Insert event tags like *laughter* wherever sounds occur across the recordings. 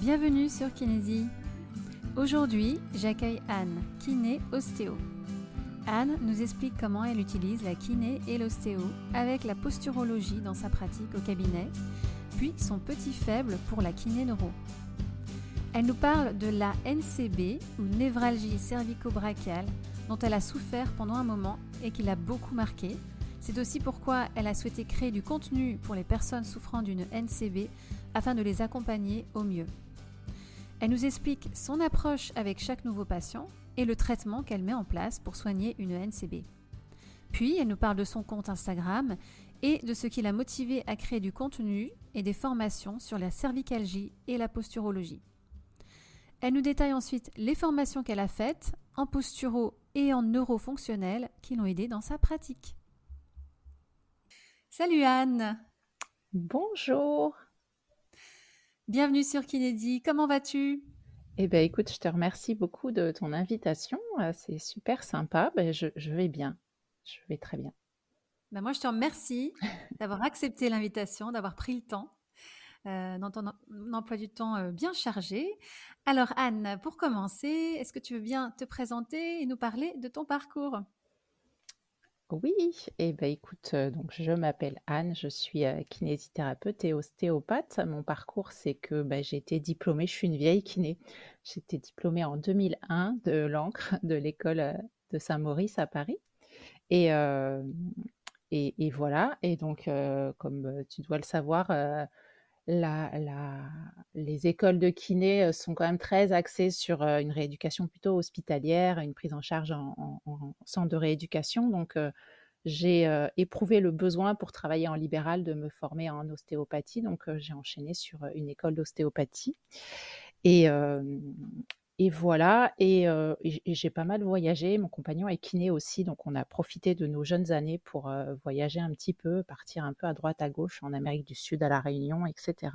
Bienvenue sur Kinésie. Aujourd'hui, j'accueille Anne, kiné ostéo. Anne nous explique comment elle utilise la kiné et l'ostéo avec la posturologie dans sa pratique au cabinet, puis son petit faible pour la kiné neuro. Elle nous parle de la NCB ou névralgie cervico-brachiale dont elle a souffert pendant un moment et qui l'a beaucoup marquée. C'est aussi pourquoi elle a souhaité créer du contenu pour les personnes souffrant d'une NCB afin de les accompagner au mieux. Elle nous explique son approche avec chaque nouveau patient et le traitement qu'elle met en place pour soigner une NCB. Puis, elle nous parle de son compte Instagram et de ce qui l'a motivée à créer du contenu et des formations sur la cervicalgie et la posturologie. Elle nous détaille ensuite les formations qu'elle a faites en posturo et en neurofonctionnel qui l'ont aidée dans sa pratique. Salut Anne Bonjour Bienvenue sur Kinédi, comment vas-tu? Eh bien écoute, je te remercie beaucoup de ton invitation, euh, c'est super sympa, ben, je, vais bien, je vais très bien. Ben moi je te remercie *laughs* d'avoir accepté l'invitation, d'avoir pris le temps euh, dans ton emploi du temps euh, bien chargé. Alors Anne, pour commencer, est-ce que tu veux bien te présenter et nous parler de ton parcours? Oui, et eh ben écoute, euh, donc je m'appelle Anne, je suis kinésithérapeute et ostéopathe. Mon parcours, c'est que bah, j'ai été diplômée, je suis une vieille kiné. J'ai été diplômée en 2001 de l'encre *laughs* de l'école de Saint-Maurice à Paris. Et, voilà, et donc comme tu dois le savoir, les écoles de kiné euh, sont quand même très axées sur euh, une rééducation plutôt hospitalière, une prise en charge en, centre de rééducation. Donc, euh, j'ai éprouvé le besoin pour travailler en libéral de me former en ostéopathie. Donc, j'ai enchaîné sur une école d'ostéopathie. Et, et voilà, et, j'ai pas mal voyagé. Mon compagnon est kiné aussi, donc on a profité de nos jeunes années pour voyager un petit peu, partir un peu à droite, à gauche, en Amérique du Sud, à La Réunion, etc.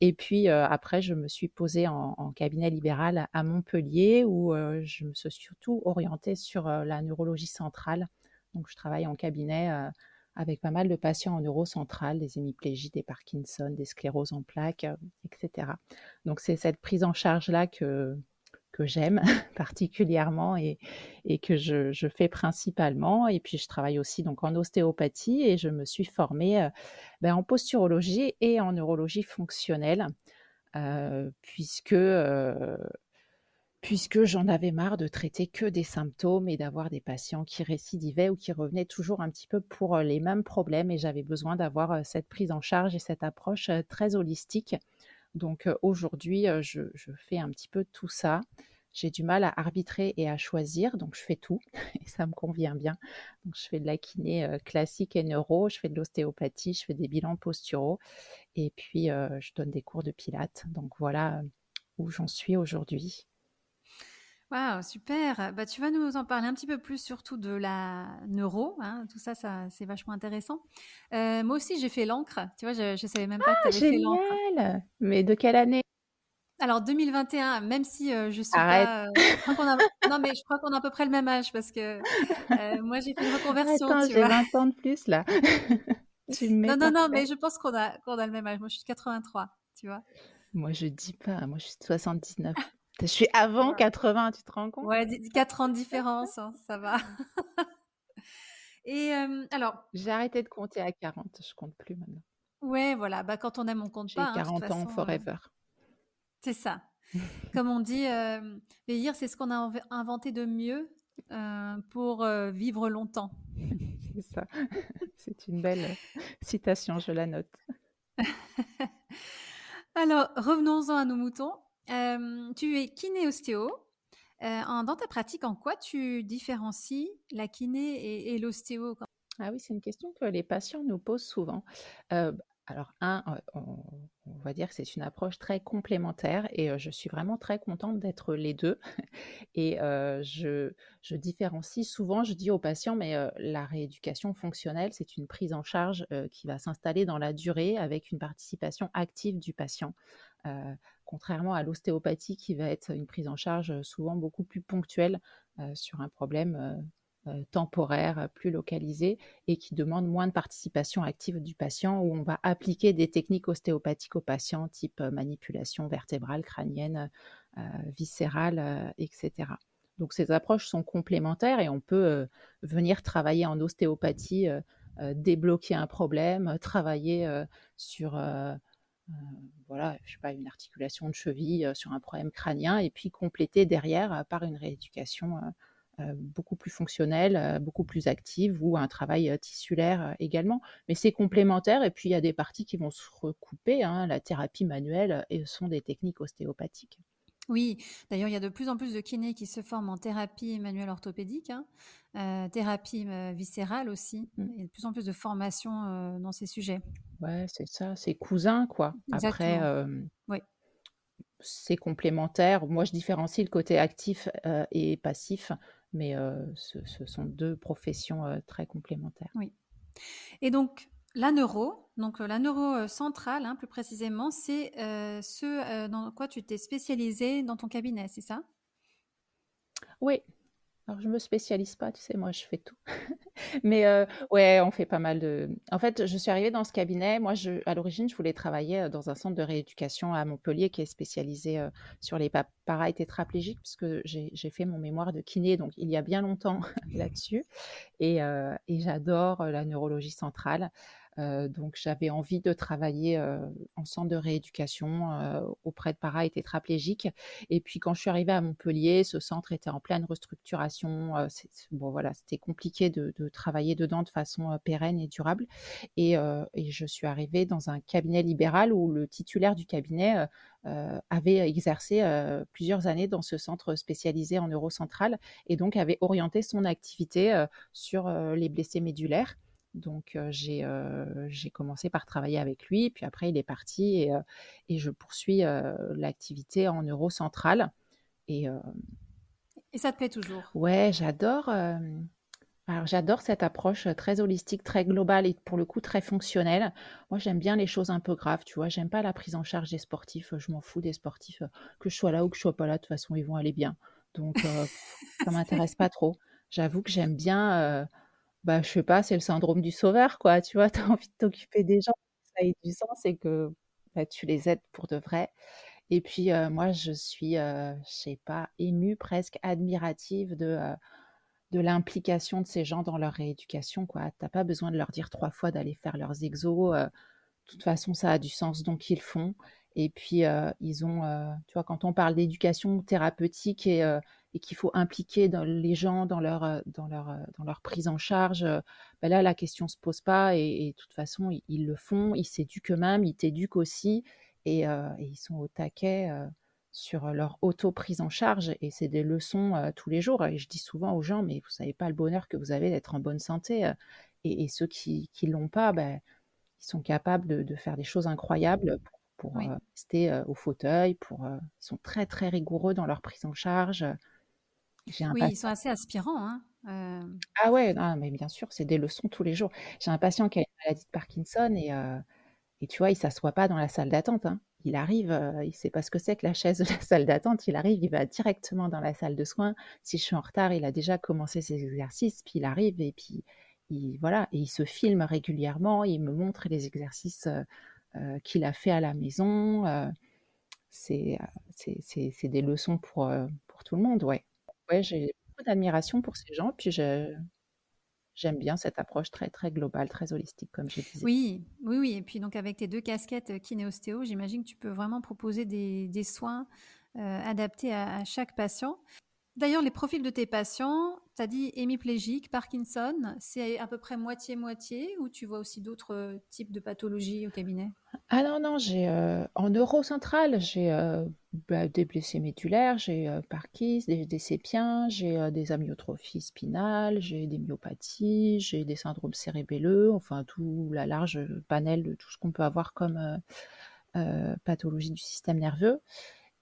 Et puis après, je me suis posée en, en, cabinet libéral à Montpellier, où je me suis surtout orientée sur la neurologie centrale. Donc je travaille en cabinet avec pas mal de patients en neurocentrale, des hémiplégies, des Parkinson, des scléroses en plaques, etc. Donc c'est cette prise en charge-là que, que j'aime *laughs* particulièrement et, et que je, fais principalement. Et puis je travaille aussi donc en ostéopathie et je me suis formée euh, ben, en posturologie et en neurologie fonctionnelle euh, puisque euh, puisque j'en avais marre de traiter que des symptômes et d'avoir des patients qui récidivaient ou qui revenaient toujours un petit peu pour les mêmes problèmes et j'avais besoin d'avoir cette prise en charge et cette approche très holistique donc aujourd'hui, je, fais un petit peu tout ça. J'ai du mal à arbitrer et à choisir, donc je fais tout *laughs* et ça me convient bien. Donc je fais de la kiné classique et neuro, je fais de l'ostéopathie, je fais des bilans posturaux et puis je donne des cours de pilates. Donc voilà où j'en suis aujourd'hui. Waouh, super. Bah, tu vas nous en parler un petit peu plus, surtout de la neuro. Hein. Tout ça, ça c'est vachement intéressant. Euh, moi aussi, j'ai fait l'encre. Tu vois, je ne savais même pas que tu avais fait l'encre. Mais de quelle année? Alors, 2021, même si euh, je suis pas. Euh, non, mais je crois qu'on a à peu près le même âge parce que moi, j'ai fait une reconversion. Attends, j'ai 20 ans de plus là. *laughs* non, non, non, mais je pense qu'on a, qu'on a le même âge. Moi, je suis de 83, tu vois. Moi, je dis pas. Moi, je suis de 79. Je suis avant 80, tu te rends compte? Ouais, 4 ans de différence, *laughs* hein, ça va. *laughs* Et alors. J'ai arrêté de compter à 40, je compte plus maintenant. Ouais, voilà. Bah, quand on aime, on compte pas. J'ai 40 hein, ans forever. c'est ça. *laughs* Comme on dit, vieillir, c'est ce qu'on a inventé de mieux pour vivre longtemps. c'est ça. C'est une belle citation, je la note. Alors, revenons-en à nos moutons tu es kiné-ostéo. dans ta pratique, en quoi tu différencies la kiné et, l'ostéo Ah oui, c'est une question que les patients nous posent souvent. alors, un, on, va dire que c'est une approche très complémentaire et je suis vraiment très contente d'être les deux. *laughs* Et je, je, différencie souvent, je dis aux patients, mais la rééducation fonctionnelle, c'est une prise en charge qui va s'installer dans la durée avec une participation active du patient contrairement à l'ostéopathie qui va être une prise en charge souvent beaucoup plus ponctuelle sur un problème temporaires, plus localisés et qui demandent moins de participation active du patient, où on va appliquer des techniques ostéopathiques au patient, type manipulation vertébrale, crânienne, viscérale, etc. Donc ces approches sont complémentaires et on peut venir travailler en ostéopathie, débloquer un problème, travailler sur voilà, je sais pas, une articulation de cheville sur un problème crânien et puis compléter derrière par une rééducation beaucoup plus fonctionnelle, beaucoup plus active ou un travail tissulaire également. Mais c'est complémentaire et puis il y a des parties qui vont se recouper. Hein. La thérapie manuelle et sont des techniques ostéopathiques. Oui, d'ailleurs, il y a de plus en plus de kinés qui se forment en thérapie manuelle orthopédique, hein, euh, thérapie euh, viscérale aussi. Il y a de plus en plus de formations euh, dans ces sujets. Ouais, c'est ça, c'est cousin, quoi. Après, c'est complémentaire. Moi, je différencie le côté actif et passif, mais ce, ce, sont deux professions très complémentaires. Oui. Et donc, la neuro, donc la neuro centrale, hein, plus précisément, c'est ce dans quoi tu t'es spécialisé dans ton cabinet, c'est ça? Oui. Alors je me spécialise pas, tu sais, moi je fais tout. *laughs* Mais ouais, on fait pas mal de. En fait, je suis arrivée dans ce cabinet. Moi, je, à l'origine, je voulais travailler dans un centre de rééducation à Montpellier qui est spécialisé sur les pareils tétraplégiques, puisque j'ai fait mon mémoire de kiné, donc il y a bien longtemps *laughs* là-dessus. Et, et j'adore la neurologie centrale. Euh, donc j'avais envie de travailler euh, en centre de rééducation euh, auprès de et tétraplégiques. Et puis quand je suis arrivée à Montpellier, ce centre était en pleine restructuration. bon voilà, c'était compliqué de, travailler dedans de façon pérenne et durable. Et, et, je suis arrivée dans un cabinet libéral où le titulaire du cabinet avait exercé plusieurs années dans ce centre spécialisé en neurocentrale et donc avait orienté son activité sur les blessés médulaires. Donc j'ai commencé par travailler avec lui, puis après il est parti et, et je poursuis l'activité en euro central. Et, et ça te plaît toujours? Ouais, j'adore. Alors j'adore cette approche très holistique, très globale et pour le coup très fonctionnelle. Moi j'aime bien les choses un peu graves, tu vois. J'aime pas la prise en charge des sportifs. Je m'en fous des sportifs, que je sois là ou que je sois pas là. De toute façon ils vont aller bien. Donc ça m'intéresse pas trop. J'avoue que j'aime bien bah, je sais pas, c'est le syndrome du sauveur, quoi. Tu vois, *laughs* tu as envie de t'occuper des gens, ça ait du sens et que bah, tu les aides pour de vrai. Et puis, moi, je suis, je sais pas, émue, presque admirative de, de l'implication de ces gens dans leur rééducation, quoi. T'as pas besoin de leur dire trois fois d'aller faire leurs exos. de toute façon, ça a du sens, donc ils le font. Et puis, ils ont, tu vois, quand on parle d'éducation thérapeutique et, et qu'il faut impliquer les gens dans leur, euh, dans leur, euh, dans leur prise en charge, euh, ben là, la question ne se pose pas et, de toute façon, ils, le font, ils s'éduquent eux-mêmes, ils t'éduquent aussi et, ils sont au taquet sur leur auto-prise en charge et c'est des leçons tous les jours. Et je dis souvent aux gens, mais vous savez pas le bonheur que vous avez d'être en bonne santé. et, ceux qui ne l'ont pas, ben, ils sont capables de, faire des choses incroyables pour, rester au fauteuil. Pour, ils sont très très rigoureux dans leur prise en charge oui, ils sont assez aspirants. Hein. Ah ouais, mais bien sûr, c'est des leçons tous les jours. J'ai un patient qui a une maladie de Parkinson et, et tu vois, il s'assoit pas dans la salle d'attente. Hein. Il arrive, euh, il sait pas ce que c'est que la chaise de la salle d'attente. Il arrive, il va directement dans la salle de soins. Si je suis en retard, il a déjà commencé ses exercices, puis il arrive et puis il, voilà, et il se filme régulièrement. Il me montre les exercices qu'il a fait à la maison. c'est c'est des leçons pour, pour tout le monde, ouais. Ouais, j'ai beaucoup d'admiration pour ces gens, puis j'aime bien cette approche très, très globale, très holistique, comme je disais. Oui, oui, oui. Et puis donc avec tes deux casquettes euh, kiné-ostéo, j'imagine que tu peux vraiment proposer des, soins euh, adaptés à, chaque patient. D'ailleurs, les profils de tes patients, tu as dit hémiplégique, Parkinson, c'est à peu près moitié-moitié ou tu vois aussi d'autres euh, types de pathologies au cabinet? Ah non, non, j'ai euh, en neurocentral, j'ai euh, bah, des blessés médulaires, j'ai Parkinson, des, des sépiens, j'ai des amyotrophies spinales, j'ai des myopathies, j'ai des syndromes cérébelleux, enfin tout la large panel de tout ce qu'on peut avoir comme pathologie du système nerveux.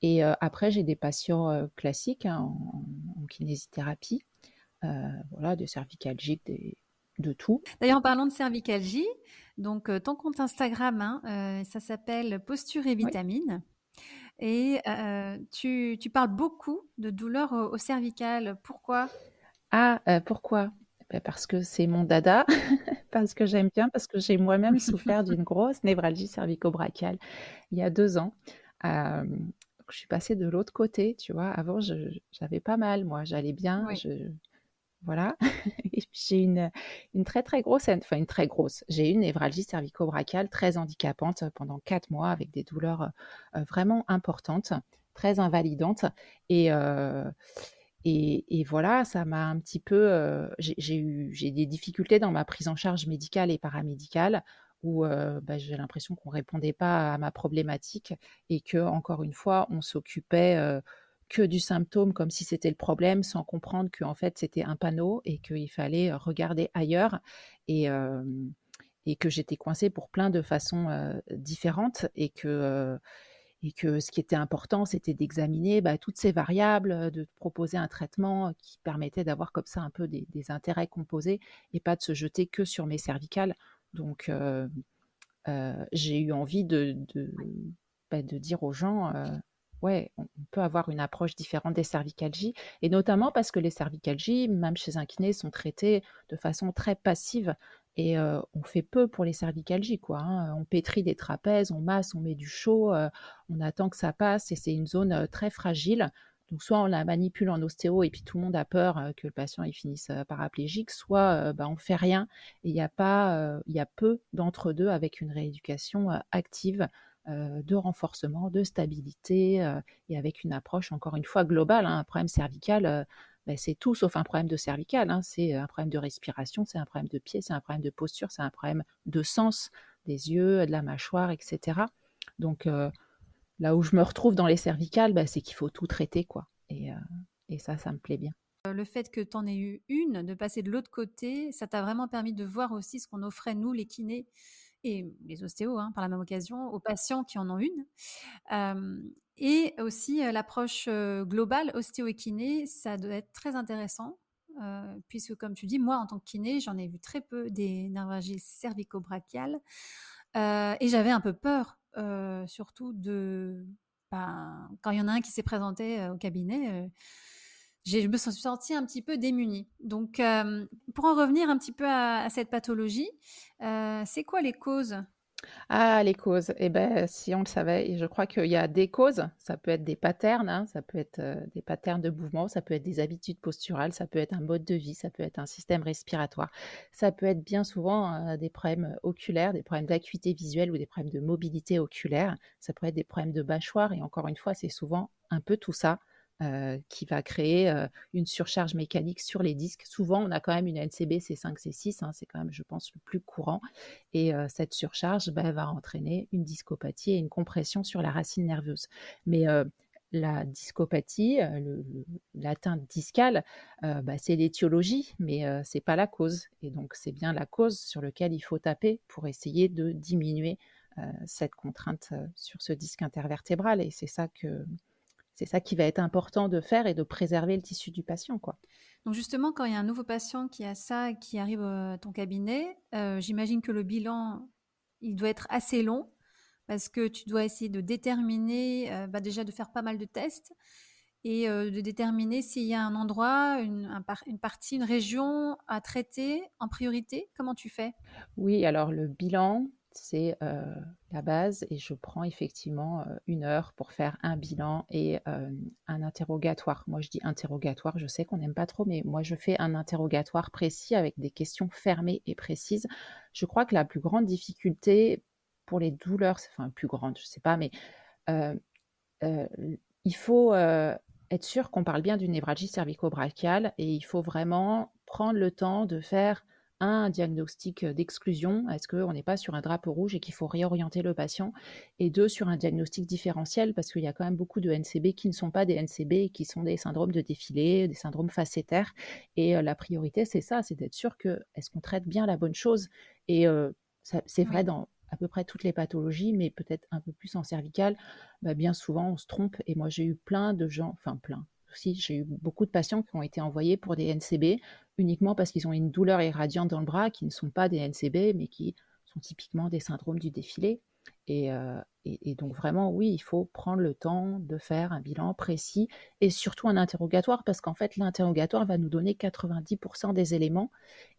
Et après, j'ai des patients classiques hein, en, kinésithérapie, voilà, des cervicalgiques, de tout. D'ailleurs, en parlant de cervicalgie, donc ton compte Instagram, hein, ça s'appelle Posture et Vitamines. Et tu, parles beaucoup de douleurs au, cervical. Pourquoi? Ah, pourquoi? Bah, parce que c'est mon dada, *laughs* parce que j'aime bien, parce que j'ai moi-même souffert d'une *laughs* grosse névralgie cervico-brachiale il y a deux ans. Je suis passée de l'autre côté, tu vois. Avant, j'avais pas mal, moi, j'allais bien. voilà. *laughs* j'ai une, une très très grosse, enfin une très grosse. J'ai une névralgie cervico-brachiale très handicapante pendant quatre mois avec des douleurs vraiment importantes, très invalidantes. Et, et, voilà, ça m'a un petit peu. Euh, j'ai eu j'ai des difficultés dans ma prise en charge médicale et paramédicale où bah, j'ai l'impression qu'on répondait pas à ma problématique et que encore une fois, on s'occupait que du symptôme comme si c'était le problème, sans comprendre qu'en fait c'était un panneau et qu'il fallait regarder ailleurs et et que j'étais coincée pour plein de façons différentes et que et que ce qui était important, c'était d'examiner bah, toutes ces variables, de proposer un traitement qui permettait d'avoir comme ça un peu des, intérêts composés et pas de se jeter que sur mes cervicales. Donc, j'ai eu envie de, bah, dire aux gens, ouais, on peut avoir une approche différente des cervicalgies, et notamment parce que les cervicalgies, même chez un kiné, sont traitées de façon très passive. Et on fait peu pour les cervicalgies, quoi. Hein. On pétrit des trapèzes, on masse, on met du chaud, on attend que ça passe et c'est une zone très fragile. Donc soit on la manipule en ostéo et puis tout le monde a peur que le patient il finisse paraplégique, soit bah, on fait rien et il y a pas, il y a peu d'entre deux avec une rééducation active de renforcement, de stabilité et avec une approche encore une fois globale. Hein. Un problème cervical, ben, c'est tout sauf un problème de cervical. Hein. C'est un problème de respiration, c'est un problème de pied, c'est un problème de posture, c'est un problème de sens des yeux, de la mâchoire, etc. Donc là où je me retrouve dans les cervicales, ben, c'est qu'il faut tout traiter, quoi. Et, euh, ça, ça me plaît bien. Euh, le fait que tu en aies eu une, de passer de l'autre côté, ça t'a vraiment permis de voir aussi ce qu'on offrait, nous, les kinés, et les ostéos, hein, par la même occasion, aux patients qui en ont une. et aussi l'approche globale ostéo et kiné, ça doit être très intéressant. puisque comme tu dis, moi en tant que kiné, j'en ai vu très peu des névralgies cervico-brachiales et j'avais un peu peur, surtout de ben, quand il y en a un qui s'est présenté au cabinet, je me suis sentie un petit peu démunie. Donc, euh, pour en revenir un petit peu à, cette pathologie, euh, c'est quoi les causes ah, les causes. Eh bien, si on le savait, je crois qu'il y a des causes. Ça peut être des patterns, hein, ça peut être euh, des patterns de mouvement, ça peut être des habitudes posturales, ça peut être un mode de vie, ça peut être un système respiratoire. Ça peut être bien souvent des problèmes oculaires, des problèmes d'acuité visuelle ou des problèmes de mobilité oculaire. Ça peut être des problèmes de mâchoire. Et encore une fois, c'est souvent un peu tout ça euh, qui va créer euh, une surcharge mécanique sur les disques. Souvent, on a quand même une NCB C5, C6, hein, c'est quand même, je pense, le plus courant. Et euh, cette surcharge bah, va entraîner une discopathie et une compression sur la racine nerveuse. Mais la discopathie, l'atteinte discale, bah, c'est l'étiologie, mais c'est pas la cause. Et donc, c'est bien la cause sur laquelle il faut taper pour essayer de diminuer cette contrainte sur ce disque intervertébral. Et c'est ça que c'est ça qui va être important de faire et de préserver le tissu du patient. Quoi. Donc justement, quand il y a un nouveau patient qui a ça, qui arrive à ton cabinet, euh, j'imagine que le bilan, il doit être assez long parce que tu dois essayer de déterminer, euh, bah, déjà de faire pas mal de tests et euh, de déterminer s'il y a un endroit, une, une, partie, une région à traiter en priorité. Comment tu fais? Oui, alors le bilan, c'est la base et je prends effectivement une heure pour faire un bilan et un interrogatoire. Moi, je dis interrogatoire, je sais qu'on n'aime pas trop, mais moi, je fais un interrogatoire précis avec des questions fermées et précises. Je crois que la plus grande difficulté pour les douleurs, enfin, plus grande, je ne sais pas, mais il faut être sûr qu'on parle bien d'une névralgie cervico-brachiale et il faut vraiment prendre le temps de faire un diagnostic d'exclusion, est-ce qu'on n'est pas sur un drapeau rouge et qu'il faut réorienter le patient, et deux, sur un diagnostic différentiel, parce qu'il y a quand même beaucoup de NCB qui ne sont pas des NCB et qui sont des syndromes de défilé, des syndromes facétaires, et la priorité, c'est ça, c'est d'être sûr que est-ce qu'on traite bien la bonne chose, et c'est vrai dans à peu près toutes les pathologies, mais peut-être un peu plus en cervical, bah, bien souvent on se trompe, et moi j'ai eu plein de gens, enfin plein, j'ai eu beaucoup de patients qui ont été envoyés pour des NCB uniquement parce qu'ils ont une douleur irradiante dans le bras, qui ne sont pas des NCB, mais qui sont typiquement des syndromes du défilé. Et, et, donc vraiment, oui, il faut prendre le temps de faire un bilan précis et surtout un interrogatoire parce qu'en fait, l'interrogatoire va nous donner 90% des éléments.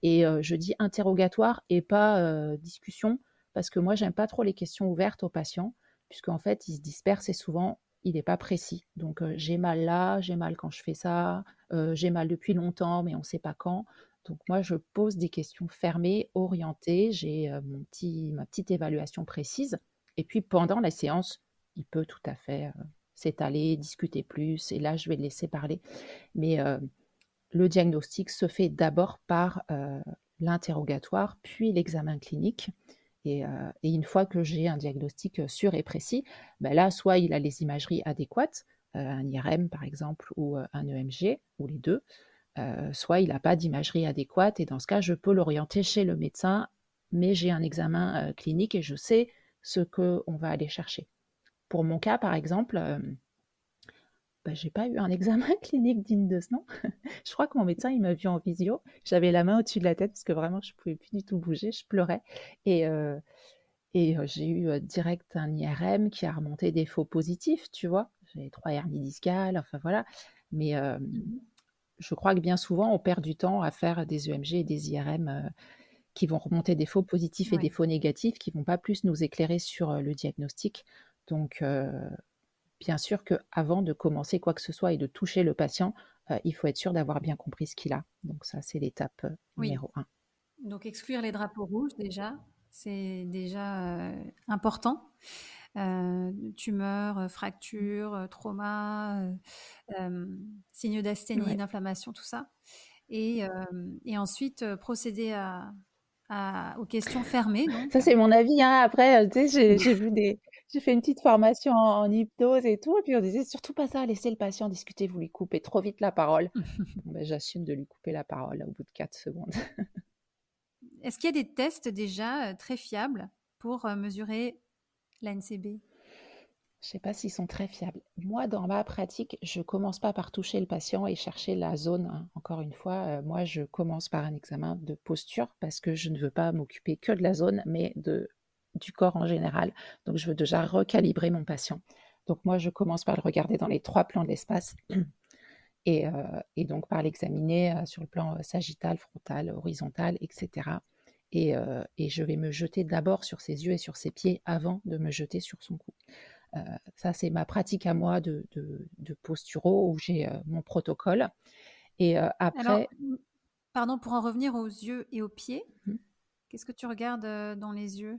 Et je dis interrogatoire et pas discussion parce que moi, j'aime pas trop les questions ouvertes aux patients puisqu'en fait, ils se dispersent et souvent, il n'est pas précis. Donc, j'ai mal là, j'ai mal quand je fais ça, j'ai mal depuis longtemps, mais on ne sait pas quand. Donc, moi, je pose des questions fermées, orientées, j'ai mon petit, ma petite évaluation précise. Et puis, pendant la séance, il peut tout à fait s'étaler, discuter plus, et là, je vais le laisser parler. Mais le diagnostic se fait d'abord par l'interrogatoire, puis l'examen clinique. Euh, et, une fois que j'ai un diagnostic euh, sûr et précis, ben là, soit il a les imageries adéquates, euh, un IRM par exemple, ou un EMG, ou les deux, soit il n'a pas d'imagerie adéquate, et dans ce cas, je peux l'orienter chez le médecin, mais j'ai un examen clinique et je sais ce qu'on va aller chercher. Pour mon cas, par exemple, bah, j'ai pas eu un examen *laughs* clinique digne de ce nom. je crois que mon médecin, il m'a vu en visio. J'avais la main au-dessus de la tête parce que vraiment, je pouvais plus du tout bouger. Je pleurais. Et, euh, et euh, j'ai eu euh, direct un IRM qui a remonté des faux positifs, tu vois. J'ai trois hernies discales, enfin voilà. Mais je crois que bien souvent, on perd du temps à faire des EMG et des IRM qui vont remonter des faux positifs et des faux négatifs, qui vont pas plus nous éclairer sur le diagnostic. Donc, bien sûr qu'avant de commencer quoi que ce soit et de toucher le patient, euh, il faut être sûr d'avoir bien compris ce qu'il a. Donc ça, c'est l'étape euh, numéro un. Donc exclure les drapeaux rouges déjà, c'est déjà euh, important. tumeur, fracture, trauma, signe d'asthénie, d'inflammation, tout ça. Et, ensuite procéder à, aux questions fermées. Ça, c'est mon avis. Hein. Après, j'ai vu des, j'ai fait une petite formation en, hypnose et tout, et puis on disait surtout pas ça, laissez le patient discuter, vous lui coupez trop vite la parole. *laughs* Ben, j'assume de lui couper la parole au bout de 4 secondes. *laughs* Est-ce qu'il y a des tests déjà euh, très fiables pour euh, mesurer l'ANCB je ne sais pas s'ils sont très fiables. Moi, dans ma pratique, je ne commence pas par toucher le patient et chercher la zone. Hein. Encore une fois, euh, moi, je commence par un examen de posture parce que je ne veux pas m'occuper que de la zone, mais de du corps en général. Donc, je veux déjà recalibrer mon patient. Donc, moi, je commence par le regarder dans les trois plans de l'espace *clears throat* et, euh, et, donc par l'examiner euh, sur le plan euh, sagittal, frontal, horizontal, etc. Et, et je vais me jeter d'abord sur ses yeux et sur ses pieds avant de me jeter sur son cou. ça, c'est ma pratique à moi de, de, de posturo où j'ai mon protocole. Et après. pardon, pour en revenir aux yeux et aux pieds, mmh. qu'est-ce que tu regardes dans les yeux?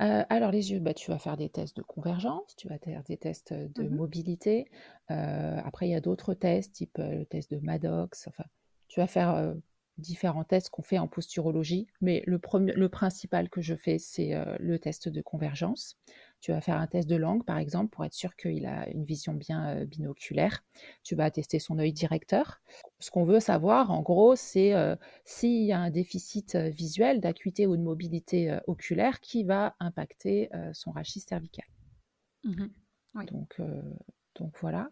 Euh, alors les yeux, bah, tu vas faire des tests de convergence, tu vas faire des tests de mmh mobilité. Après, il y a d'autres tests, type le test de Maddox. Enfin, tu vas faire différents tests qu'on fait en posturologie, mais le, le principal que je fais, c'est le test de convergence. Tu vas faire un test de langue, par exemple, pour être sûr qu'il a une vision bien binoculaire. Tu vas tester son œil directeur. Ce qu'on veut savoir, en gros, c'est euh, s'il y a un déficit visuel, d'acuité ou de mobilité oculaire qui va impacter son rachis cervical. Mmh donc, donc voilà.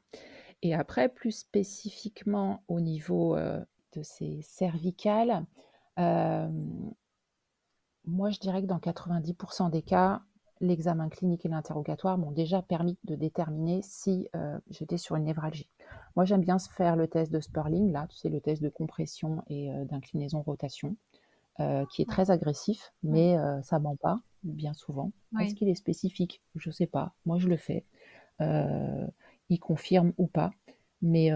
Et après, plus spécifiquement au niveau de ces cervicales, moi je dirais que dans 90% des cas, l'examen clinique et l'interrogatoire m'ont déjà permis de déterminer si euh, j'étais sur une névralgie. Moi, j'aime bien faire le test de Sperling, là, tu sais, le test de compression et euh, d'inclinaison-rotation, euh, qui est très agressif, mais ça ment pas, bien souvent. Est-ce qu'il est spécifique? Je ne sais pas. Moi, je le fais. il confirme ou pas, mais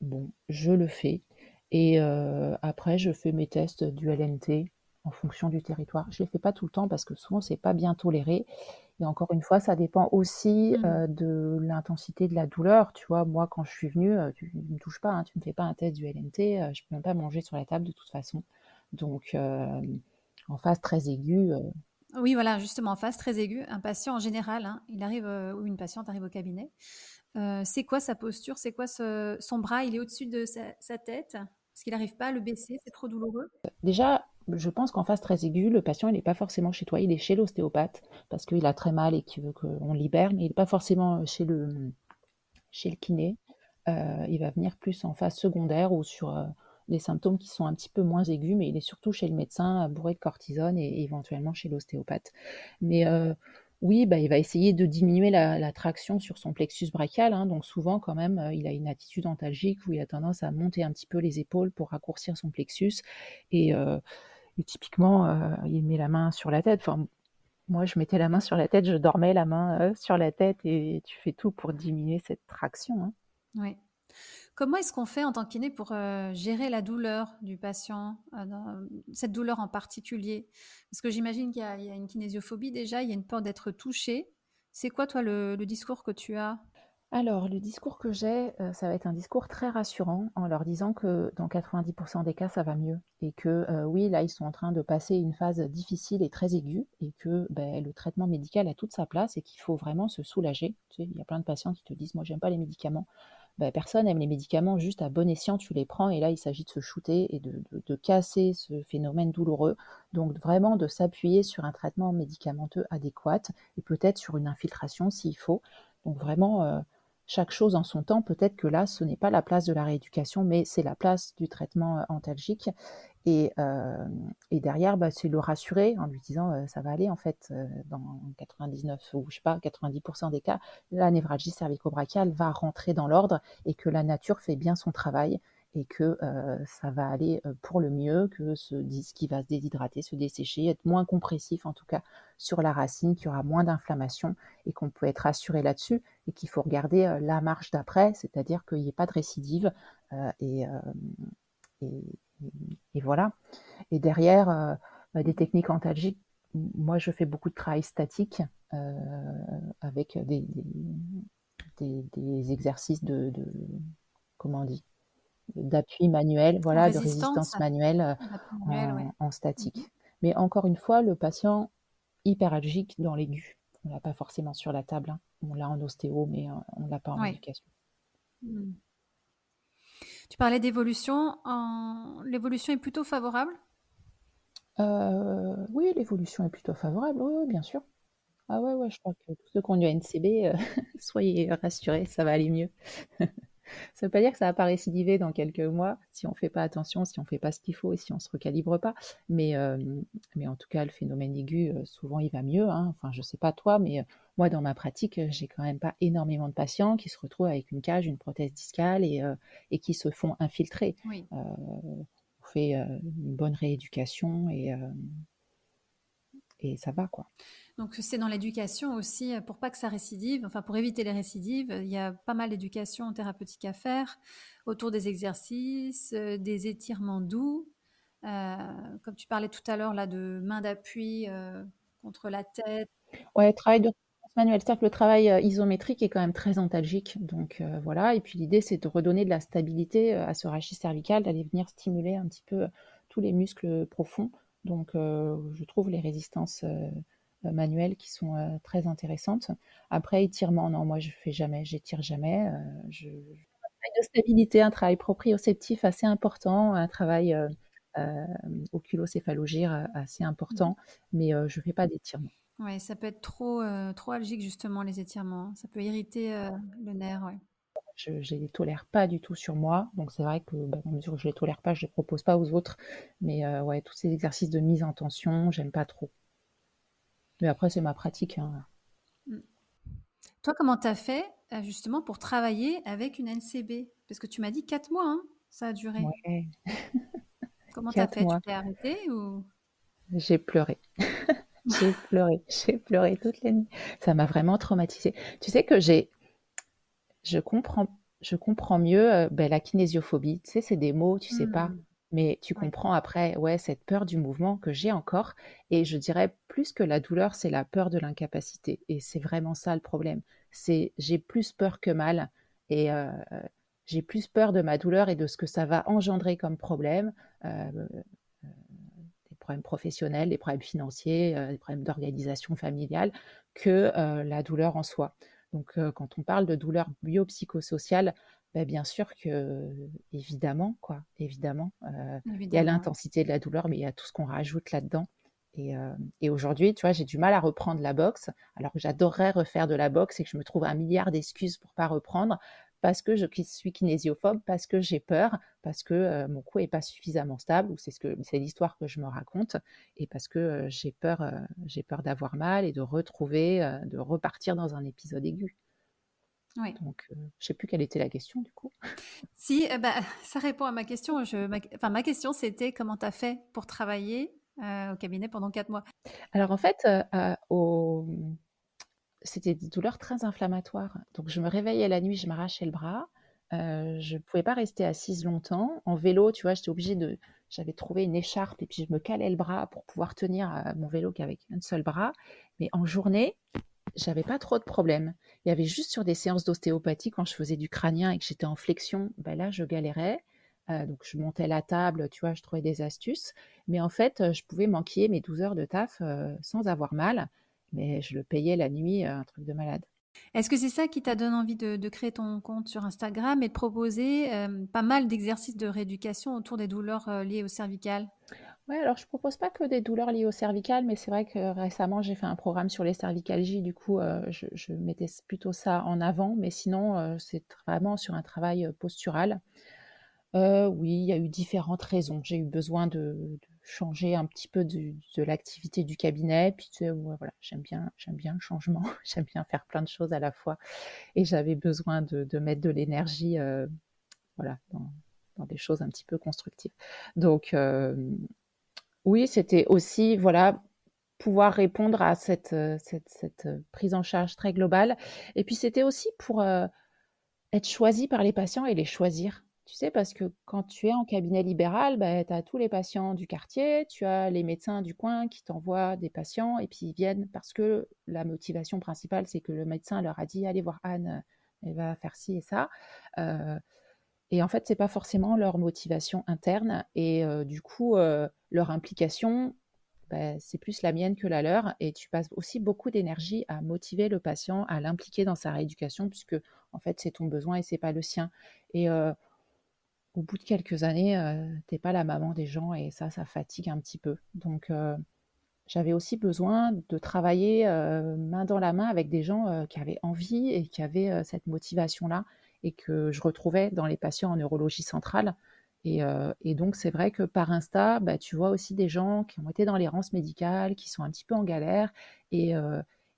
bon, je le fais. Et après, je fais mes tests du LNT, en fonction du territoire. Je ne les fais pas tout le temps parce que souvent, c'est pas bien toléré. Et encore une fois, ça dépend aussi mmh. euh, de l'intensité de la douleur. Tu vois, moi, quand je suis venue, euh, tu ne me touches pas, hein, tu ne me fais pas un test du LNT, euh, je ne peux même pas manger sur la table de toute façon. Donc, en phase très aiguë. Oui, voilà, justement, en phase très aiguë, un patient en général, hein, il arrive, ou une patiente arrive au cabinet. c'est quoi sa posture? C'est quoi son bras? Il est au-dessus de sa, sa tête? Parce qu'il n'arrive pas à le baisser C'est trop douloureux? Déjà, je pense qu'en phase très aiguë, le patient, il n'est pas forcément chez toi, il est chez l'ostéopathe parce qu'il a très mal et qu'il veut qu'on libère, mais il n'est pas forcément chez le, chez le kiné. Euh, il va venir plus en phase secondaire ou sur euh, des symptômes qui sont un petit peu moins aigus, mais il est surtout chez le médecin bourré de cortisone et, éventuellement chez l'ostéopathe. Mais oui, bah, il va essayer de diminuer la, traction sur son plexus brachial. Hein. donc souvent, quand même, il a une attitude antalgique où il a tendance à monter un petit peu les épaules pour raccourcir son plexus. Et, typiquement, il met la main sur la tête. Enfin, moi, je mettais la main sur la tête, je dormais la main sur la tête et tu fais tout pour diminuer cette traction. Hein. Oui. Comment est-ce qu'on fait en tant qu'iné pour euh, gérer la douleur du patient, euh, cette douleur en particulier? Parce que j'imagine qu'il y, a une kinésiophobie déjà, il y a une peur d'être touché. C'est quoi, toi, le, discours que tu as? Alors, le discours que j'ai, euh, ça va être un discours très rassurant en leur disant que dans 90% des cas, ça va mieux. Et que oui, là, ils sont en train de passer une phase difficile et très aiguë et que ben, le traitement médical a toute sa place et qu'il faut vraiment se soulager. Il y a plein de patients qui te disent, moi, j'aime pas les médicaments. Bah, personne aime les médicaments, juste à bon escient, tu les prends et là, il s'agit de se shooter et de, casser ce phénomène douloureux. Donc, vraiment de s'appuyer sur un traitement médicamenteux adéquat et peut-être sur une infiltration s'il faut. Donc, vraiment, euh, chaque chose en son temps. Peut-être que là, ce n'est pas la place de la rééducation, mais c'est la place du traitement euh, antalgique. Euh, et, derrière, bah, c'est le rassurer en lui disant euh, ça va aller en fait euh, dans 99 ou je sais pas 90% des cas, la névralgie cervico-brachiale va rentrer dans l'ordre et que la nature fait bien son travail et que ça va aller pour le mieux, que ce disque qui va se déshydrater, se dessécher, être moins compressif en tout cas sur la racine, qu'il y aura moins d'inflammation et qu'on peut être rassuré là-dessus et qu'il faut regarder la marche d'après, c'est-à-dire qu'il n'y ait pas de récidive et, voilà. Et derrière, bah, des techniques antalgiques, moi je fais beaucoup de travail statique avec des, des, exercices de, comment on dit d'appui manuel, voilà, de résistance manuelle, euh, en, statique. Mhm. Mais encore une fois, le patient hyperalgique dans l'aigu, on l'a pas forcément sur la table, hein. on l'a en ostéo, mais on l'a pas en éducation. Mhm. Tu parlais d'évolution. L'évolution est plutôt favorable? Euh, Oui, l'évolution est plutôt favorable, oui, bien sûr. Ah ouais, ouais, je crois que tous ceux qui ont du NCB, euh, *laughs* soyez rassurés, ça va aller mieux. *laughs* Ça ne veut pas dire que ça va pas récidiver dans quelques mois si on ne fait pas attention, si on ne fait pas ce qu'il faut et si on ne se recalibre pas. Mais, euh, mais en tout cas, le phénomène aigu, euh, souvent, il va mieux. Hein. Enfin, je ne sais pas toi, mais euh, moi, dans ma pratique, j'ai quand même pas énormément de patients qui se retrouvent avec une cage, une prothèse discale et, et qui se font infiltrer. on fait une bonne rééducation et, et ça va, quoi. Donc c'est dans l'éducation aussi, euh, pour pas que ça récidive, enfin pour éviter les récidives, il y a pas mal d'éducation thérapeutique à faire autour des exercices, euh, des étirements doux. Euh, comme tu parlais tout à l'heure là de main d'appui contre la tête. Ouais, travail de manuel, que le travail isométrique est quand même très antalgique. Donc voilà, et puis l'idée c'est de redonner de la stabilité à ce rachis cervical, d'aller venir stimuler un petit peu tous les muscles profonds. Donc je trouve les résistances euh, manuelles qui sont euh, très intéressantes. Après, étirement, non, moi je fais jamais, j'étire jamais. Euh, je, un travail de stabilité, un travail proprioceptif assez important, un travail euh, oculocéphalogire assez important, mais je ne fais pas d'étirement. Oui, ça peut être trop, trop algique justement les étirements. Ça peut irriter le nerf. Ouais. Je ne les tolère pas du tout sur moi. Donc c'est vrai que bah, dans mesure où je ne les tolère pas, je ne les propose pas aux autres. Mais ouais, tous ces exercices de mise en tension, j'aime pas trop. Mais après, c'est ma pratique. Hein. Mm. Toi, comment tu as fait euh, justement pour travailler avec une NCB Parce que tu m'as dit 4 mois, hein, ça a duré. *laughs* comment tu as fait? Tu t'es arrêté ou? J'ai pleuré. *laughs* j'ai pleuré. J'ai pleuré toute la nuit. Ça m'a vraiment traumatisée. Tu sais que j'ai. Je comprends, je comprends mieux euh, ben, la kinésiophobie. Tu sais, c'est des mots, tu sais pas. Mais tu comprends après, ouais, cette peur du mouvement que j'ai encore. Et je dirais plus que la douleur, c'est la peur de l'incapacité. Et c'est vraiment ça le problème. C'est j'ai plus peur que mal. Et euh, j'ai plus peur de ma douleur et de ce que ça va engendrer comme problème. Euh, euh, des problèmes professionnels, des problèmes financiers, des problèmes d'organisation familiale, que la douleur en soi. Donc, quand on parle de douleur biopsychosociale, bah, bien sûr que, évidemment, quoi, évidemment, euh, il y a l'intensité de la douleur, mais il y a tout ce qu'on rajoute là-dedans. Et, euh, et aujourd'hui, tu vois, j'ai du mal à reprendre la boxe, alors que j'adorerais refaire de la boxe et que je me trouve un milliard d'excuses pour pas reprendre, parce que je suis kinésiophobe, parce que j'ai peur, parce que mon cou est pas suffisamment stable, ou c'est ce que c'est l'histoire que je me raconte, et parce que j'ai peur, j'ai peur d'avoir mal et de retrouver, de repartir dans un épisode aigu. Oui. Donc, je je sais plus quelle était la question du coup. *laughs* Si, bah, *laughs* ça répond à ma question. Je, ma, enfin, ma question c'était comment tu as fait pour travailler au cabinet pendant quatre mois? Alors en fait, au c'était des douleurs très inflammatoires. Donc je me réveillais la nuit, je m'arrachais le bras. Euh, je ne pouvais pas rester assise longtemps. En vélo, tu vois, j'étais obligée de. J'avais trouvé une écharpe et puis je me calais le bras pour pouvoir tenir euh, mon vélo qu'avec un seul bras. Mais en journée, j'avais pas trop de problèmes. Il y avait juste sur des séances d'ostéopathie, quand je faisais du crânien et que j'étais en flexion, ben là, je galérais. Euh, donc, je montais la table, tu vois, je trouvais des astuces. Mais en fait, je pouvais manquer mes 12 heures de taf sans avoir mal mais je le payais la nuit, un truc de malade. Est-ce que c'est ça qui t'a donné envie de, créer ton compte sur Instagram et de proposer pas mal d'exercices de rééducation autour des douleurs liées au cervical? Oui, alors je ne propose pas que des douleurs liées au cervical, mais c'est vrai que récemment j'ai fait un programme sur les cervicalgies, du coup je, mettais plutôt ça en avant, mais sinon c'est vraiment sur un travail postural. oui, il y a eu différentes raisons. J'ai eu besoin de changer un petit peu de, l'activité du cabinet. Puis voilà, j'aime bien, j'aime bien le changement, *laughs* j'aime bien faire plein de choses à la fois. Et j'avais besoin de, mettre de l'énergie, euh, voilà, dans, des choses un petit peu constructives. Donc euh, oui, c'était aussi voilà pouvoir répondre à cette, cette, cette, prise en charge très globale. Et puis c'était aussi pour euh, être choisi par les patients et les choisir. Tu sais, parce que quand tu es en cabinet libéral, bah, tu as tous les patients du quartier, tu as les médecins du coin qui t'envoient des patients et puis ils viennent parce que la motivation principale, c'est que le médecin leur a dit allez voir Anne, elle va faire ci et ça. Euh, et en fait, c'est pas forcément leur motivation interne et euh, du coup, euh, leur implication, bah, c'est plus la mienne que la leur. Et tu passes aussi beaucoup d'énergie à motiver le patient, à l'impliquer dans sa rééducation, puisque en fait, c'est ton besoin et c'est pas le sien. Et au bout de quelques années, euh, t'es pas la maman des gens et ça, ça fatigue un petit peu. Donc, euh, j'avais aussi besoin de travailler euh, main dans la main avec des gens qui avaient envie et qui avaient cette motivation-là et que je retrouvais dans les patients en neurologie centrale. Et, donc, c'est vrai que par Insta, bah, tu vois aussi des gens qui ont été dans l'errance médicale, qui sont un petit peu en galère et,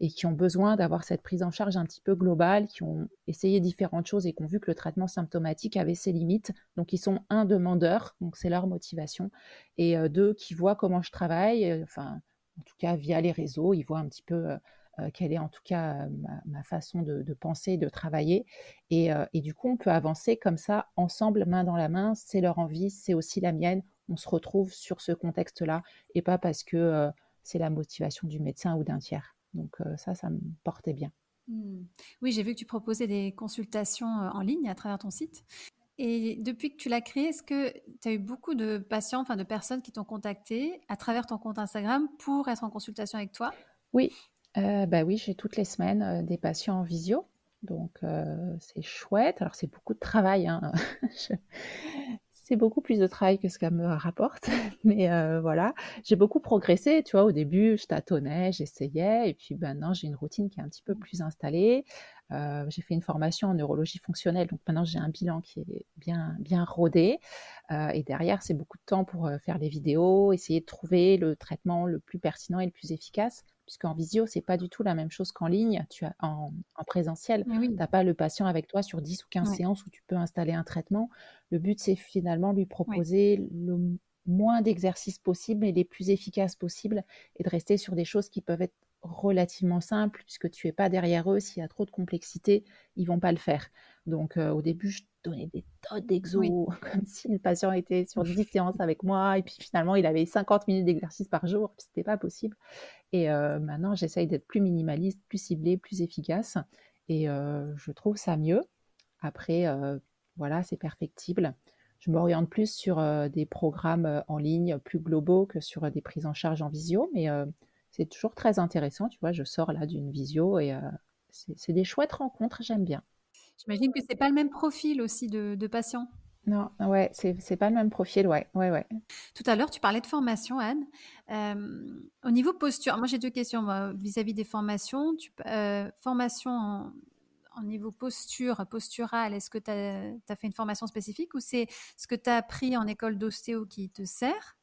et qui ont besoin d'avoir cette prise en charge un petit peu globale, qui ont essayé différentes choses et qui ont vu que le traitement symptomatique avait ses limites. Donc, ils sont un demandeur, donc c'est leur motivation, et euh, deux qui voient comment je travaille, euh, enfin, en tout cas via les réseaux, ils voient un petit peu euh, quelle est en tout cas ma, façon de, penser, de travailler. Et, et, du coup, on peut avancer comme ça, ensemble, main dans la main. C'est leur envie, c'est aussi la mienne. On se retrouve sur ce contexte-là et pas parce que c'est la motivation du médecin ou d'un tiers. Donc ça, ça me portait bien. Mmh. Oui, j'ai vu que tu proposais des consultations en ligne à travers ton site. Et depuis que tu l'as créé, est-ce que tu as eu beaucoup de patients, enfin de personnes qui t'ont contacté à travers ton compte Instagram pour être en consultation avec toi? Oui, bah oui, j'ai toutes les semaines des patients en visio. Donc c'est chouette. Alors c'est beaucoup de travail. Hein. *laughs* c'est beaucoup plus de travail que ce qu'elle me rapporte. *laughs* Mais euh, voilà, j'ai beaucoup progressé. Tu vois, au début, je tâtonnais, j'essayais. Et puis maintenant, j'ai une routine qui est un petit peu plus installée. Euh, j'ai fait une formation en neurologie fonctionnelle. Donc maintenant, j'ai un bilan qui est bien, bien rodé. Euh, et derrière, c'est beaucoup de temps pour faire les vidéos, essayer de trouver le traitement le plus pertinent et le plus efficace puisqu'en visio, c'est pas du tout la même chose qu'en ligne, tu as en, présentiel. Tu n'as pas le patient avec toi sur 10 ou 15 séances où tu peux installer un traitement. Le but, c'est finalement lui proposer le moins d'exercices possibles et les plus efficaces possibles et de rester sur des choses qui peuvent être relativement simples puisque tu es pas derrière eux. S'il y a trop de complexité, ils vont pas le faire. Donc euh, au début, je donnais des tonnes d'exos *laughs* comme si le patient était sur *laughs* 10 séances avec moi et puis finalement il avait 50 minutes d'exercice par jour, puis c'était pas possible. Et euh, maintenant, j'essaye d'être plus minimaliste, plus ciblé, plus efficace et euh, je trouve ça mieux. Après, voilà, c'est perfectible. Je m'oriente plus sur des programmes en ligne plus globaux que sur des prises en charge en visio, mais c'est toujours très intéressant. Tu vois, je sors là d'une visio et c'est des chouettes rencontres, j'aime bien. J'imagine que c'est pas le même profil aussi de, patients. Non, ouais, c'est pas le même profil, ouais, ouais, ouais. Tout à l'heure, tu parlais de formation, Anne. Euh, au niveau posture, moi j'ai deux questions vis-à-vis des formations. Tu, euh, formation en, en niveau posture, posturale, est-ce que tu as, fait une formation spécifique ou c'est ce que tu as appris en école d'ostéo qui te sert?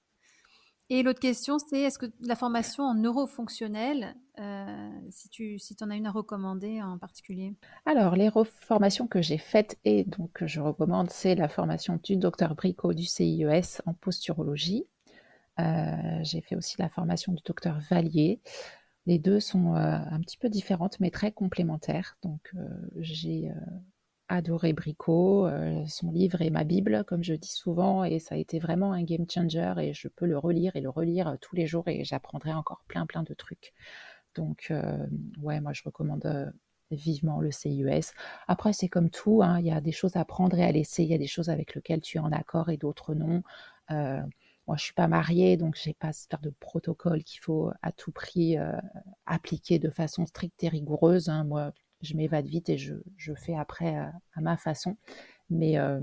Et l'autre question, c'est est-ce que la formation en neurofonctionnel, euh, si tu si en as une à recommander en particulier? Alors, les formations que j'ai faites et donc que je recommande, c'est la formation du docteur Bricot du CIES en posturologie. Euh, j'ai fait aussi la formation du docteur Vallier les deux sont euh, un petit peu différentes, mais très complémentaires. Donc, j'ai adoré Bricot, son livre est ma Bible, comme je dis souvent, et ça a été vraiment un game changer, et je peux le relire et le relire tous les jours, et j'apprendrai encore plein, plein de trucs. Donc, ouais, moi, je recommande vivement le CIUS. Après, c'est comme tout, hein, il y a des choses à prendre et à laisser, il y a des choses avec lesquelles tu es en accord et d'autres non. Moi, je suis pas mariée, donc j'ai pas cette de protocole qu'il faut à tout prix euh, appliquer de façon stricte et rigoureuse. Hein. Moi, je m'évade vite et je, fais après à, ma façon. Mais, euh,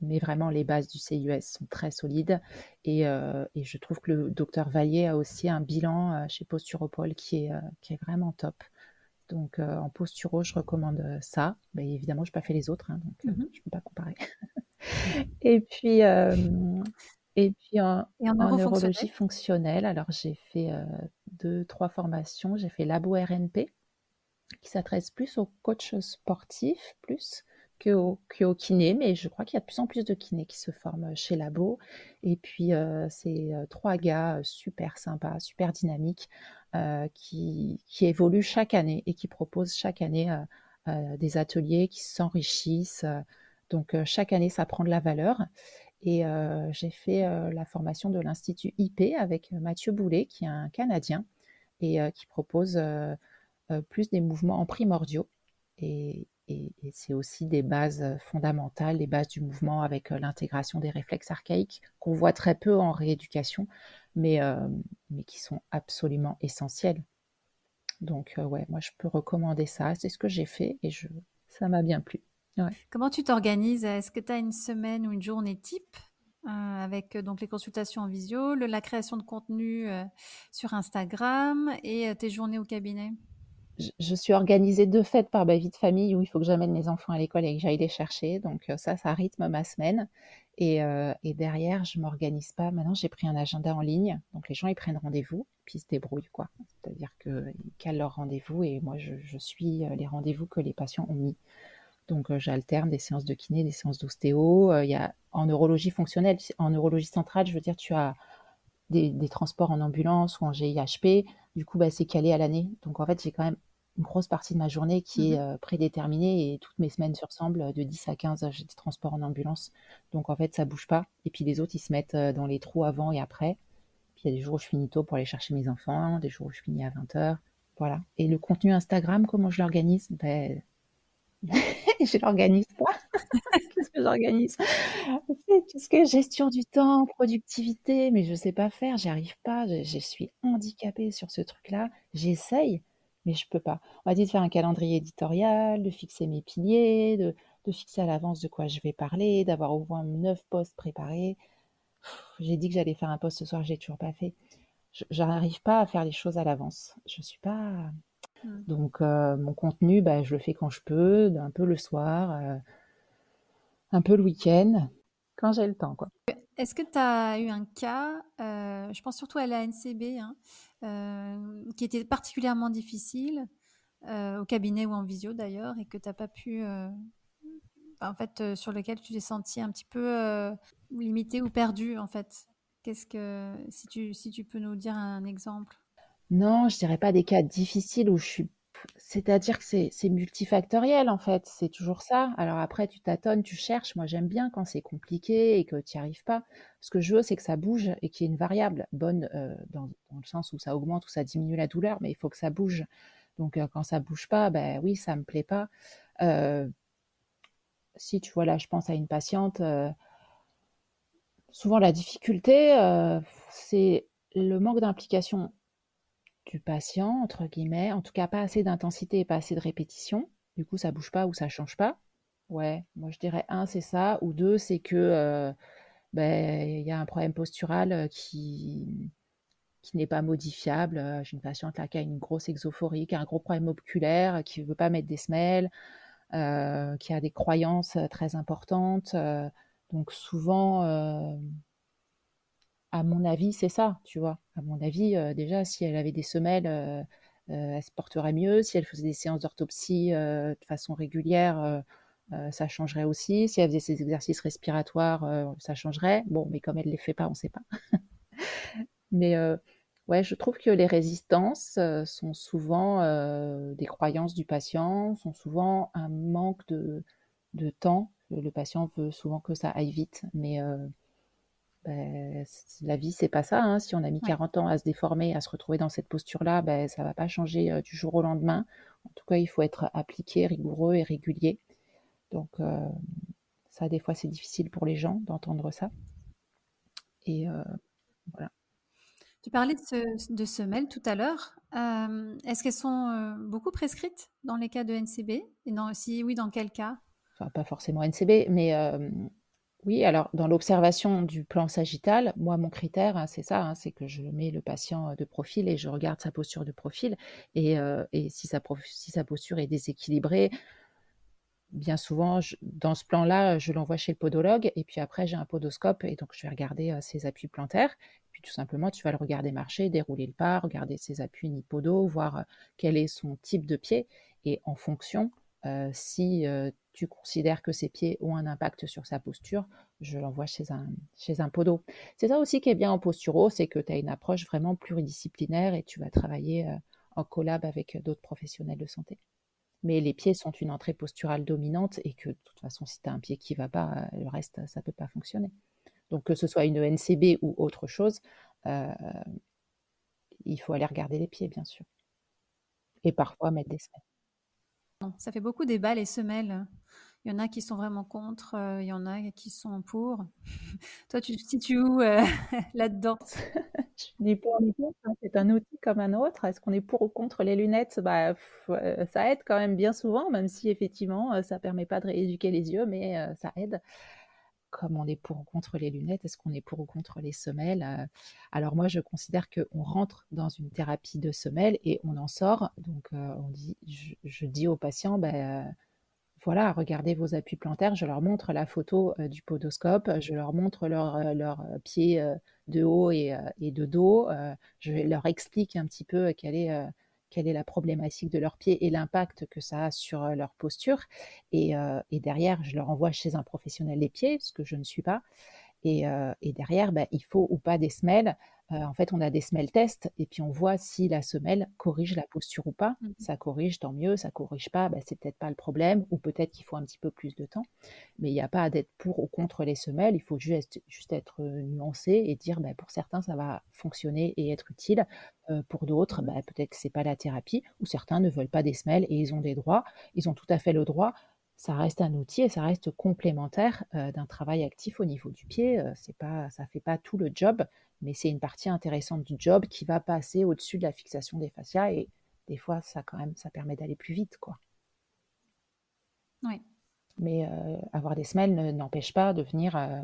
mais vraiment, les bases du CIUS sont très solides. Et, euh, et je trouve que le docteur Vallier a aussi un bilan chez Posturopol qui est, qui est vraiment top. Donc en posturo, je recommande ça. Mais évidemment, je n'ai pas fait les autres, hein, donc mmh je ne peux pas comparer. *laughs* et puis, et puis en, neurologie fonctionnelle, alors j'ai fait euh, deux, trois formations. J'ai fait Labo RNP, qui s'adresse plus aux coachs sportifs, plus que aux, kinés, mais je crois qu'il y a de plus en plus de kinés qui se forment chez Labo. Et puis, euh, c'est euh, trois gars super sympas, super dynamiques, qui, qui, évoluent chaque année et qui proposent chaque année des ateliers qui s'enrichissent. Donc, chaque année, ça prend de la valeur. Et euh, j'ai fait euh, la formation de l'Institut IP avec euh, Mathieu Boulet, qui est un Canadien et qui propose plus des mouvements en primordiaux. Et, c'est aussi des bases fondamentales, les bases du mouvement avec l'intégration des réflexes archaïques qu'on voit très peu en rééducation, mais, mais qui sont absolument essentiels. Donc, ouais, moi, je peux recommander ça. C'est ce que j'ai fait et je, ça m'a bien plu. Comment tu t'organises? Est-ce que tu as une semaine ou une journée type euh, avec euh, donc les consultations en visio, la création de contenu euh, sur Instagram et tes journées au cabinet? Je, suis organisée de fait par ma vie de famille où il faut que j'amène les enfants à l'école et que j'aille les chercher. Donc ça, ça rythme ma semaine. Et, derrière, je m'organise pas. Maintenant, j'ai pris un agenda en ligne. Donc les gens, ils prennent rendez-vous, puis ils se débrouillent. quoi. C'est-à-dire qu'ils calent leur rendez-vous et moi, je, suis les rendez-vous que les patients ont mis. Donc, euh, j'alterne des séances de kiné, des séances d'ostéo. Euh, en neurologie fonctionnelle, en neurologie centrale, je veux dire, tu as des, transports en ambulance ou en GIHP. Du coup, bah, c'est calé à l'année. Donc, en fait, j'ai quand même une grosse partie de ma journée qui est mmh euh, prédéterminée et toutes mes semaines se ressemblent. De 10 à 15, j'ai des transports en ambulance. Donc, en fait, ça bouge pas. Et puis, les autres, ils se mettent dans les trous avant et après. Puis, il y a des jours où je finis tôt pour aller chercher mes enfants, des jours où je finis à 20h. Voilà. Et le contenu Instagram, comment je l'organise? Ben, *laughs* je l'organise pas. *laughs* Qu'est-ce que j'organise? C'est tout ce que gestion du temps, productivité, mais je sais pas faire, j'y arrive pas, je, suis handicapée sur ce truc-là. J'essaye, mais je peux pas. On m'a dit de faire un calendrier éditorial, de fixer mes piliers, de, fixer à l'avance de quoi je vais parler, d'avoir au moins neuf postes préparés. J'ai dit que j'allais faire un post ce soir, j'ai toujours pas fait. Je n'arrive pas à faire les choses à l'avance. Je suis pas Mmh. Donc, euh, mon contenu, bah, je le fais quand je peux, un peu le soir, euh, un peu le week-end, quand j'ai le temps. Quoi. Est-ce que tu as eu un cas, euh, je pense surtout à la NCB, hein, qui était particulièrement difficile, au cabinet ou en visio d'ailleurs, et que tu n'as pas pu. en fait, sur lequel tu t'es senti un petit peu limité ou perdu, en fait. Qu'est-ce que. Si tu, si tu peux nous dire un exemple? Non, je dirais pas des cas difficiles où je suis. C'est-à-dire que c'est multifactoriel en fait, c'est toujours ça. Alors après, tu tâtonnes, tu cherches. Moi, j'aime bien quand c'est compliqué et que tu n'y arrives pas. Ce que je veux, c'est que ça bouge et qu'il y ait une variable bonne euh, dans, le sens où ça augmente ou ça diminue la douleur, mais il faut que ça bouge. Donc euh, quand ça bouge pas, ben oui, ça me plaît pas. Euh, si tu vois là, je pense à une patiente. souvent, la difficulté, c'est le manque d'implication du patient, entre guillemets, en tout cas pas assez d'intensité et pas assez de répétition. Du coup, ça bouge pas ou ça change pas. Ouais, moi je dirais un, c'est ça, ou deux, c'est que euh, ben, il y a un problème postural euh, qui qui n'est pas modifiable. J'ai une patiente là qui a une grosse exophorie, qui a un gros problème oculaire, qui veut pas mettre des semelles, qui a des croyances très importantes. donc souvent, à mon avis, c'est ça, tu vois. À mon avis, déjà, si elle avait des semelles, elle se porterait mieux. Si elle faisait des séances d'orthopsie de façon régulière, ça changerait aussi. Si elle faisait ses exercices respiratoires, ça changerait. Bon, mais comme elle ne les fait pas, on ne sait pas. *laughs* mais ouais, je trouve que les résistances sont souvent des croyances du patient, sont souvent un manque de, de temps. Le patient veut souvent que ça aille vite, mais ben, la vie, c'est pas ça. Hein. Si on a mis 40 ans à se déformer, à se retrouver dans cette posture-là, ben, ça va pas changer du jour au lendemain. En tout cas, il faut être appliqué, rigoureux et régulier. Donc, ça, des fois, c'est difficile pour les gens d'entendre ça. Et voilà. Tu parlais de, semelles tout à l'heure. Est-ce qu'elles sont beaucoup prescrites dans les cas de NCB Et si oui, dans quel cas? Enfin, Pas forcément NCB, mais oui, alors dans l'observation du plan sagittal, moi mon critère, hein, c'est ça, hein, c'est que je mets le patient de profil et je regarde sa posture de profil. Et, si, sa si, sa posture est déséquilibrée, bien souvent, dans ce plan-là, je l'envoie chez le podologue et puis après, j'ai un podoscope et donc je vais regarder ses appuis plantaires. Puis tout simplement, tu vas le regarder marcher, dérouler le pas, regarder ses appuis nipodo, voir quel est son type de pied et en fonction, si tu considères que ses pieds ont un impact sur sa posture, je l'envoie chez un, chez podo. C'est ça aussi qui est bien en posturo, c'est que tu as une approche vraiment pluridisciplinaire et tu vas travailler en collab avec d'autres professionnels de santé. Mais les pieds sont une entrée posturale dominante et que de toute façon, si tu as un pied qui va pas, le reste, ça ne peut pas fonctionner. Donc que ce soit une NCB ou autre chose, il faut aller regarder les pieds, bien sûr. Et parfois mettre des semelles. Ça fait beaucoup débat les semelles. Il y en a qui sont vraiment contre, euh, il y en a qui sont pour. *laughs* Toi, tu te situes où euh, *laughs* là-dedans? Je dis pour ni contre. Hein. C'est un outil comme un autre. Est-ce qu'on est pour ou contre les lunettes? Bah, euh, Ça aide quand même bien souvent, même si effectivement, ça ne permet pas de rééduquer les yeux, mais ça aide comme on est pour ou contre les lunettes, est-ce qu'on est pour ou contre les semelles euh? Alors moi, je considère qu'on rentre dans une thérapie de semelles et on en sort. Donc, euh, on dit, je, dis aux patients, ben, euh, voilà, regardez vos appuis plantaires. Je leur montre la photo du podoscope, je leur montre leurs leur pieds de haut et, et de dos. je leur explique un petit peu quelle est quelle est la problématique de leurs pieds et l'impact que ça a sur leur posture. Et, derrière, je leur envoie chez un professionnel des pieds, ce que je ne suis pas. Et, euh, derrière, bah, il faut ou pas des semelles euh, en fait, on a des semelles tests et puis on voit si la semelle corrige la posture ou pas. Mmh ça corrige, tant mieux. Ça corrige pas, bah, c'est peut-être pas le problème ou peut-être qu'il faut un petit peu plus de temps. Mais il n'y a pas à d'être pour ou contre les semelles. Il faut juste, juste être euh, nuancé et dire bah, pour certains ça va fonctionner et être utile. Euh, pour d'autres, bah, peut-être que c'est pas la thérapie ou certains ne veulent pas des semelles et ils ont des droits. Ils ont tout à fait le droit ça reste un outil et ça reste complémentaire d'un travail actif au niveau du pied. c'est pas, ça fait pas tout le job, mais c'est une partie intéressante du job qui va passer au-dessus de la fixation des fascias et des fois ça quand même ça permet d'aller plus vite quoi. Oui. Mais euh, avoir des semelles n'empêche pas de venir, euh,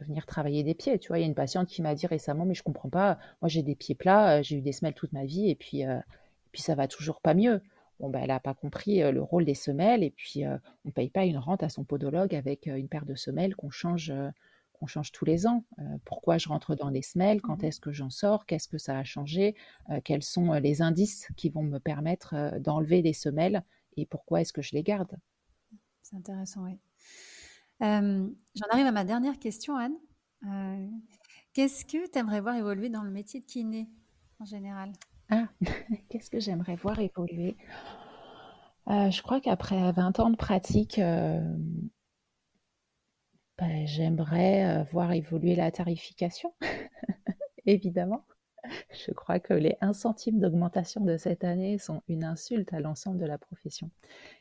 de venir travailler des pieds. Tu vois, il y a une patiente qui m'a dit récemment, mais je comprends pas, moi j'ai des pieds plats, euh, j'ai eu des semelles toute ma vie et puis, et puis ça va toujours pas mieux. Bon, ben, elle n'a pas compris le rôle des semelles et puis on ne paye pas une rente à son podologue avec une paire de semelles qu'on change on change tous les ans. Euh, pourquoi je rentre dans les semelles? Quand mmh est-ce que j'en sors? Qu'est-ce que ça a changé? Euh, Quels sont euh, les indices qui vont me permettre d'enlever les semelles Et pourquoi est-ce que je les garde? C'est intéressant, oui. J'en arrive à ma dernière question, Anne. Qu'est-ce que tu aimerais voir évoluer dans le métier de kiné en général? Ah, *laughs* qu'est-ce que j'aimerais voir évoluer? Je crois qu'après 20 ans de pratique, bah, j'aimerais euh, voir évoluer la tarification, *laughs* évidemment. Je crois que les 1 centime d'augmentation de cette année sont une insulte à l'ensemble de la profession.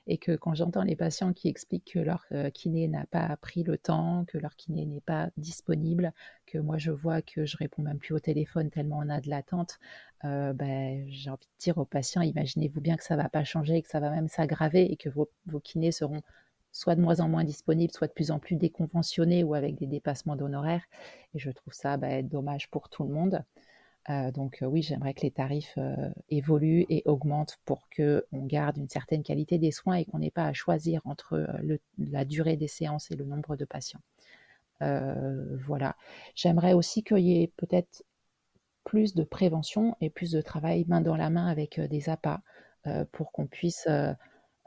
Et que quand j'entends les patients qui expliquent que leur euh, kiné n'a pas pris le temps, que leur kiné n'est pas disponible, que moi je vois que je réponds même plus au téléphone tellement on a de l'attente, euh, ben, j'ai envie de dire aux patients, imaginez-vous bien que ça ne va pas changer, que ça va même s'aggraver et que vos kinés seront soit de moins en moins disponibles, soit de plus en plus déconventionnés ou avec des dépassements d'honoraires. Et je trouve ça bah, dommage pour tout le monde. donc oui, j'aimerais que les tarifs évoluent et augmentent pour que on garde une certaine qualité des soins et qu'on n'ait pas à choisir entre la durée des séances et le nombre de patients. voilà. J'aimerais aussi qu'il y ait peut-être plus de prévention et plus de travail main dans la main avec des APA pour qu'on puisse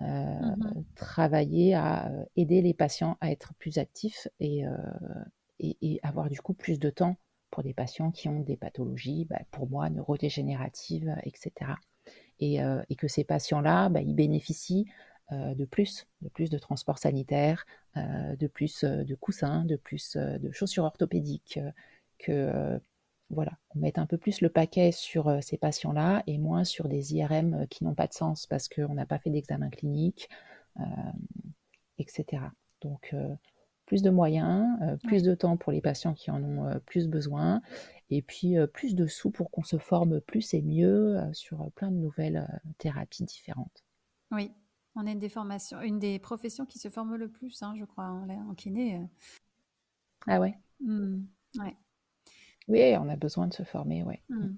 mmh travailler à aider les patients à être plus actifs et, et, avoir du coup plus de temps pour des patients qui ont des pathologies, bah, pour moi, neurodégénératives, etc. Et, et que ces patients-là, bah, ils bénéficient de plus, de plus de transports sanitaires, de plus de coussins, de plus de chaussures orthopédiques, que voilà, on mette un peu plus le paquet sur ces patients-là et moins sur des IRM qui n'ont pas de sens parce qu'on n'a pas fait d'examen clinique, etc. Donc, plus de moyens, plus de temps pour les patients qui en ont plus besoin, et puis plus de sous pour qu'on se forme plus et mieux sur plein de nouvelles thérapies différentes. Oui, on est une des formations, une des professions qui se forme le plus, hein, je crois, en, kiné. Ah ouais? Mmh, ouais. Oui, on a besoin de se former, ouais. Mmh.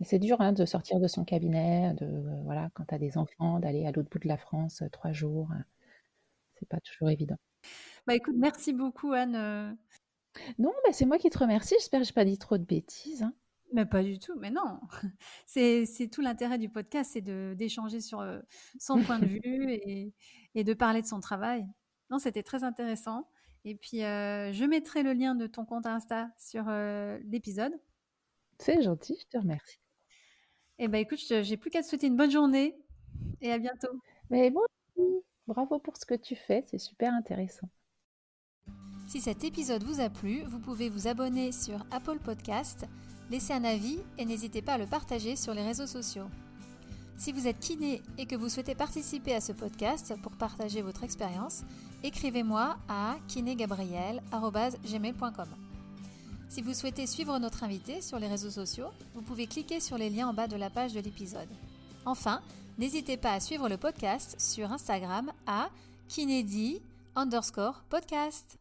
C'est dur hein, de sortir de son cabinet, de voilà, quand tu as des enfants, d'aller à l'autre bout de la France trois jours. C'est pas toujours évident. Bah écoute, merci beaucoup Anne. Non, bah, c'est moi qui te remercie. J'espère que je n'ai pas dit trop de bêtises. Hein. Mais pas du tout, mais non. *laughs* C'est tout l'intérêt du podcast, c'est d'échanger sur son point de *laughs* vue et, et, de parler de son travail. Non, c'était très intéressant. Et puis, je mettrai le lien de ton compte Insta sur l'épisode. C'est gentil, je te remercie. Eh bien, écoute, j'ai plus qu'à te souhaiter une bonne journée et à bientôt. Mais bon, bravo pour ce que tu fais, c'est super intéressant. Si cet épisode vous a plu, vous pouvez vous abonner sur Apple Podcast, laisser un avis et n'hésitez pas à le partager sur les réseaux sociaux. Si vous êtes kiné et que vous souhaitez participer à ce podcast pour partager votre expérience, écrivez-moi à kinégabriel.gmail.com. Si vous souhaitez suivre notre invité sur les réseaux sociaux, vous pouvez cliquer sur les liens en bas de la page de l'épisode. Enfin, n'hésitez pas à suivre le podcast sur Instagram à kinédi underscore podcast.